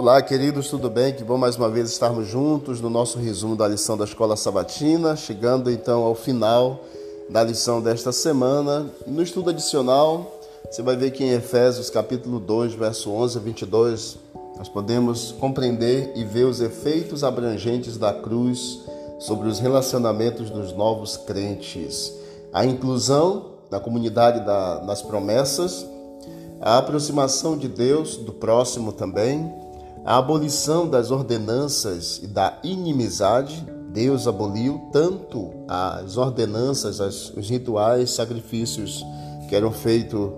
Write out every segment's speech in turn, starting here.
Olá, queridos, tudo bem? Que bom mais uma vez estarmos juntos no nosso resumo da lição da Escola Sabatina, chegando então ao final da lição desta semana. No estudo adicional, você vai ver que em Efésios capítulo 2, verso 11 a 22, nós podemos compreender e ver os efeitos abrangentes da cruz sobre os relacionamentos dos novos crentes. A inclusão na comunidade da, promessas, a aproximação de Deus, do próximo também, a abolição das ordenanças e da inimizade. Deus aboliu tanto as ordenanças, os rituais, sacrifícios que eram feitos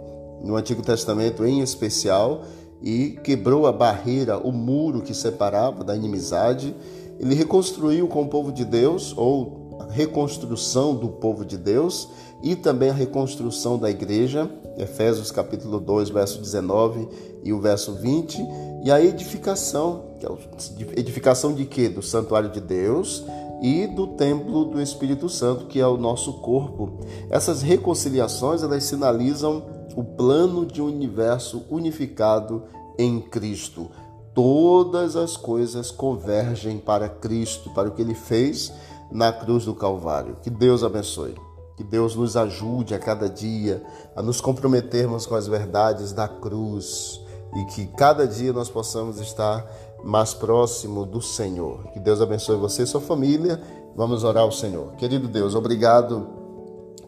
no Antigo Testamento em especial e quebrou a barreira, o muro que separava da inimizade. Ele reconstruiu com o povo de Deus, ou reconstrução do povo de Deus, e também a reconstrução da igreja, Efésios capítulo 2, verso 19 e o verso 20, e a edificação, é edificação de quê? Do santuário de Deus e do templo do Espírito Santo, que é o nosso corpo. Essas reconciliações, elas sinalizam o plano de um universo unificado em Cristo. Todas as coisas convergem para Cristo, para o que ele fez na cruz do Calvário. Que Deus abençoe. Que Deus nos ajude a cada dia a nos comprometermos com as verdades da cruz e que cada dia nós possamos estar mais próximo do Senhor. Que Deus abençoe você e sua família. Vamos orar ao Senhor. Querido Deus, obrigado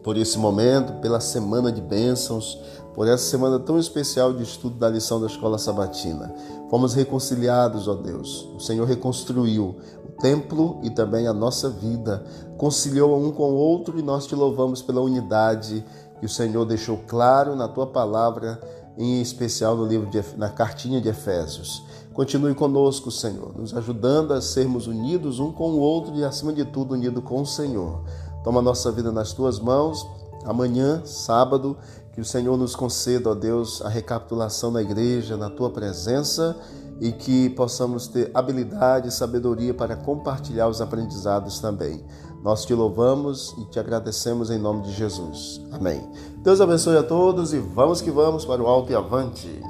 por esse momento, pela semana de bênçãos, por essa semana tão especial de estudo da lição da escola sabatina. Fomos reconciliados, ó Deus. O Senhor reconstruiu o templo e também a nossa vida, conciliou um com o outro e nós te louvamos pela unidade que o Senhor deixou claro na tua palavra, em especial no livro de, na cartinha de Efésios. Continue conosco, Senhor, nos ajudando a sermos unidos um com o outro e acima de tudo unido com o Senhor. Toma nossa vida nas tuas mãos. Amanhã, sábado, que o Senhor nos conceda, ó Deus, a recapitulação na igreja, na tua presença e que possamos ter habilidade e sabedoria para compartilhar os aprendizados também. Nós te louvamos e te agradecemos em nome de Jesus. Amém. Deus abençoe a todos e vamos que vamos para o alto e avante.